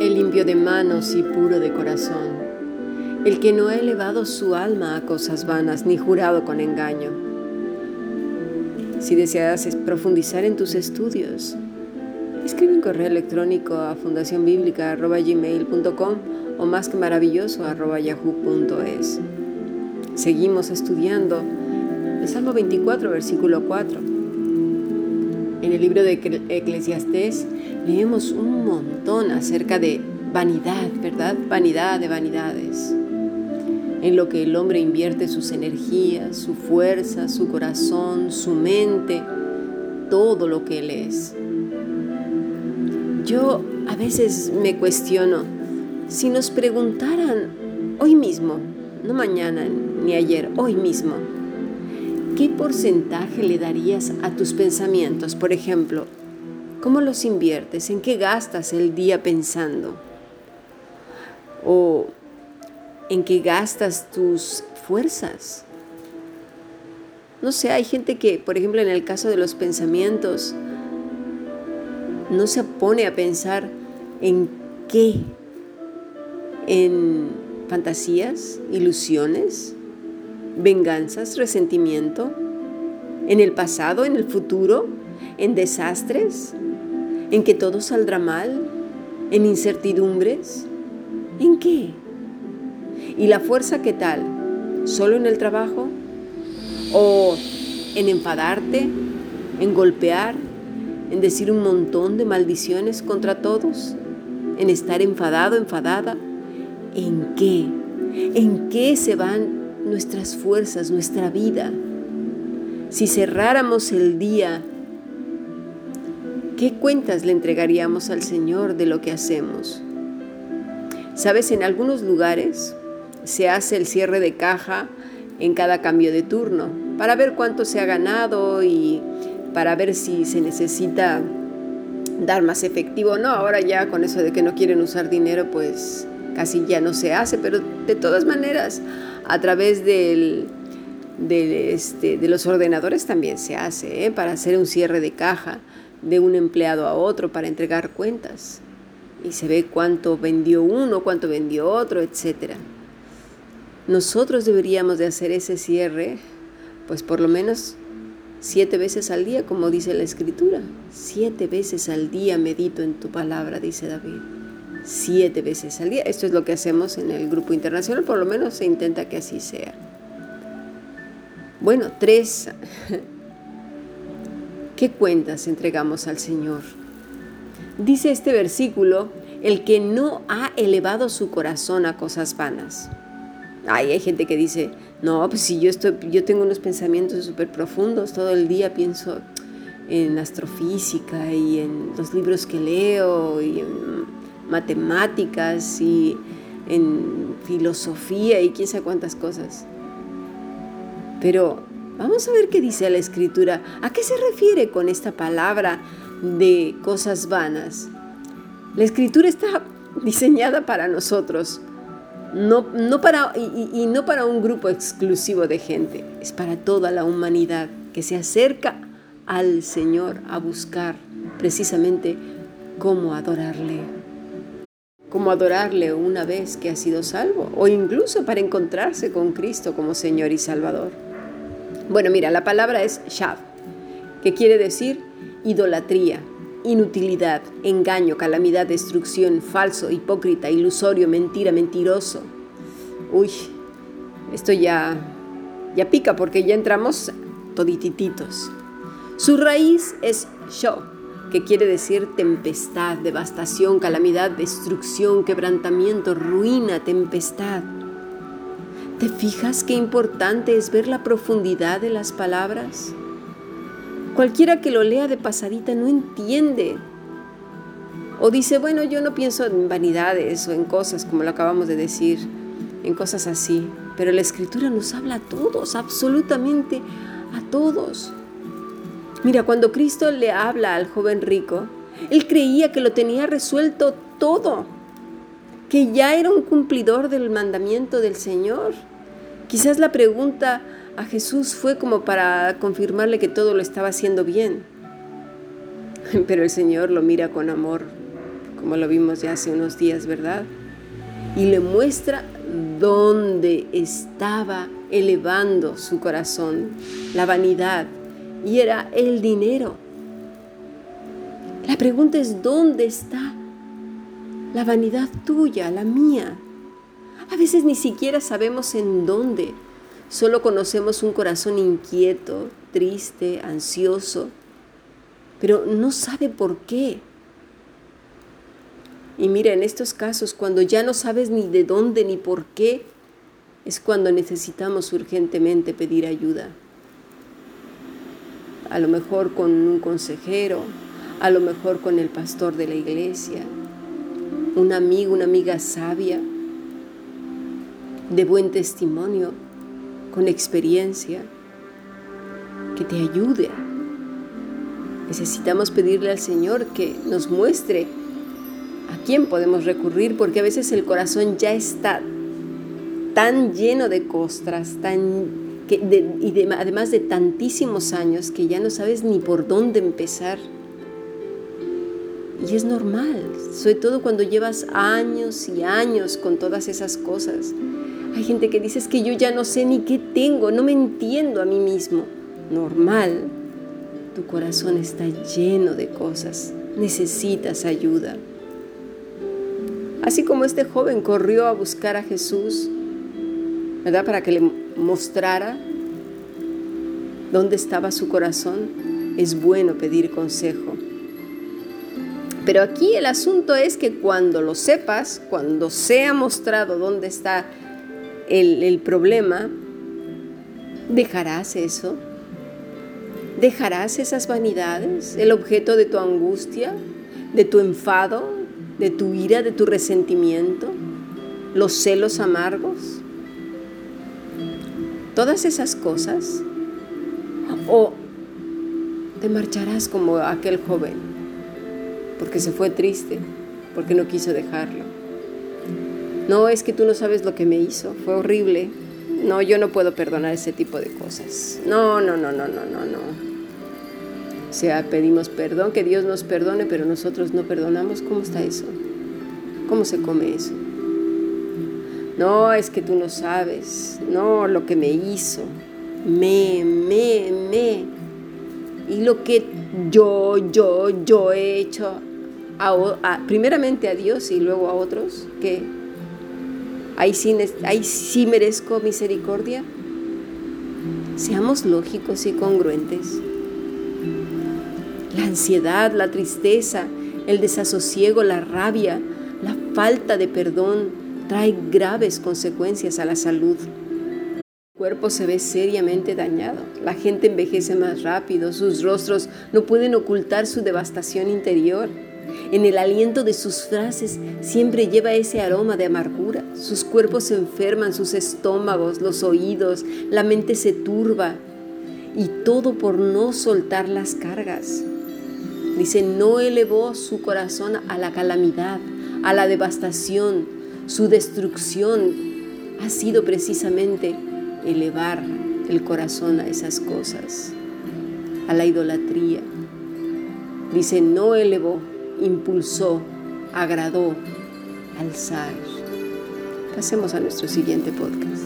El limpio de manos y puro de corazón, el que no ha elevado su alma a cosas vanas ni jurado con engaño. Si deseas profundizar en tus estudios, escribe un correo electrónico a fundacionbiblica.gmail.com o más que maravilloso. Seguimos estudiando el Salmo 24, versículo 4. En el libro de Eclesiastés leemos un montón acerca de vanidad, ¿verdad? Vanidad de vanidades. En lo que el hombre invierte sus energías, su fuerza, su corazón, su mente, todo lo que él es. Yo a veces me cuestiono, si nos preguntaran hoy mismo, no mañana ni ayer, hoy mismo, ¿qué porcentaje le darías a tus pensamientos? Por ejemplo, ¿cómo los inviertes? ¿En qué gastas el día pensando? ¿O en qué gastas tus fuerzas? No sé, hay gente que, por ejemplo, en el caso de los pensamientos, no se pone a pensar en qué, en fantasías, ilusiones, venganzas, resentimiento, en el pasado, en el futuro, en desastres, en que todo saldrá mal, en incertidumbres, ¿en qué? ¿Y la fuerza qué tal? ¿Solo en el trabajo? ¿O en enfadarte? ¿En golpear? ¿En decir un montón de maldiciones contra todos? ¿En estar enfadado, enfadada? ¿En qué? ¿En qué se van nuestras fuerzas, nuestra vida. Si cerráramos el día, ¿qué cuentas le entregaríamos al Señor de lo que hacemos? Sabes, en algunos lugares se hace el cierre de caja en cada cambio de turno para ver cuánto se ha ganado y para ver si se necesita dar más efectivo. No, ahora ya con eso de que no quieren usar dinero, pues casi ya no se hace, pero de todas maneras a través del, este, de los ordenadores también se hace, ¿eh? para hacer un cierre de caja de un empleado a otro, para entregar cuentas. Y se ve cuánto vendió uno, cuánto vendió otro, etc. Nosotros deberíamos de hacer ese cierre, pues por lo menos siete veces al día, como dice la escritura. Siete veces al día medito en tu palabra, dice David siete veces al día. Esto es lo que hacemos en el grupo internacional, por lo menos se intenta que así sea. Bueno, tres. ¿Qué cuentas entregamos al Señor? Dice este versículo, el que no ha elevado su corazón a cosas vanas. Ay, hay gente que dice, no, pues si yo, estoy, yo tengo unos pensamientos súper profundos, todo el día pienso en astrofísica y en los libros que leo y en matemáticas y en filosofía y quién sabe cuántas cosas. Pero vamos a ver qué dice la escritura. ¿A qué se refiere con esta palabra de cosas vanas? La escritura está diseñada para nosotros, no, no para, y, y no para un grupo exclusivo de gente, es para toda la humanidad que se acerca al Señor a buscar precisamente cómo adorarle como adorarle una vez que ha sido salvo, o incluso para encontrarse con Cristo como Señor y Salvador. Bueno, mira, la palabra es shav, que quiere decir idolatría, inutilidad, engaño, calamidad, destrucción, falso, hipócrita, ilusorio, mentira, mentiroso. Uy, esto ya, ya pica porque ya entramos toditititos. Su raíz es show, que quiere decir tempestad, devastación, calamidad, destrucción, quebrantamiento, ruina, tempestad. ¿Te fijas qué importante es ver la profundidad de las palabras? Cualquiera que lo lea de pasadita no entiende. O dice, bueno, yo no pienso en vanidades o en cosas, como lo acabamos de decir, en cosas así. Pero la escritura nos habla a todos, absolutamente a todos. Mira, cuando Cristo le habla al joven rico, él creía que lo tenía resuelto todo, que ya era un cumplidor del mandamiento del Señor. Quizás la pregunta a Jesús fue como para confirmarle que todo lo estaba haciendo bien. Pero el Señor lo mira con amor, como lo vimos ya hace unos días, ¿verdad? Y le muestra dónde estaba elevando su corazón, la vanidad, y era el dinero. La pregunta es, ¿dónde está la vanidad tuya, la mía? A veces ni siquiera sabemos en dónde. Solo conocemos un corazón inquieto, triste, ansioso, pero no sabe por qué. Y mira, en estos casos, cuando ya no sabes ni de dónde ni por qué, es cuando necesitamos urgentemente pedir ayuda. A lo mejor con un consejero, a lo mejor con el pastor de la iglesia, un amigo, una amiga sabia, de buen testimonio, con experiencia, que te ayude. Necesitamos pedirle al Señor que nos muestre a quién podemos recurrir, porque a veces el corazón ya está tan lleno de costras, tan y además de tantísimos años que ya no sabes ni por dónde empezar. Y es normal, sobre todo cuando llevas años y años con todas esas cosas. Hay gente que dice que yo ya no sé ni qué tengo, no me entiendo a mí mismo. Normal, tu corazón está lleno de cosas, necesitas ayuda. Así como este joven corrió a buscar a Jesús, ¿verdad? Para que le mostrara dónde estaba su corazón, es bueno pedir consejo. Pero aquí el asunto es que cuando lo sepas, cuando sea mostrado dónde está el, problema, ¿dejarás eso? ¿Dejarás esas vanidades, el objeto de tu angustia, de tu enfado, de tu ira, de tu resentimiento, los celos amargos? Todas esas cosas. ¿O te marcharás como aquel joven? Porque se fue triste, porque no quiso dejarlo. No, es que tú no sabes lo que me hizo, fue horrible. No, yo no puedo perdonar ese tipo de cosas. No, no, no, no, no, no, no. O sea, pedimos perdón, que Dios nos perdone, pero nosotros no perdonamos. ¿Cómo está eso? ¿Cómo se come eso? No, es que tú no sabes. No, lo que me hizo. Me, me, me. Y lo que yo, yo, yo he hecho, primeramente a Dios y luego a otros, que ahí sí merezco misericordia. Seamos lógicos y congruentes. La ansiedad, la tristeza, el desasosiego, la rabia, la falta de perdón trae graves consecuencias a la salud. El cuerpo se ve seriamente dañado, la gente envejece más rápido, sus rostros no pueden ocultar su devastación interior. En el aliento de sus frases siempre lleva ese aroma de amargura. Sus cuerpos se enferman, sus estómagos, los oídos, la mente se turba. Y todo por no soltar las cargas. Dice, no elevó su corazón a la calamidad, a la devastación. Su destrucción ha sido precisamente elevar el corazón a esas cosas, a la idolatría. Dice, no elevó impulsó, agradó, alzar. Pasemos a nuestro siguiente podcast.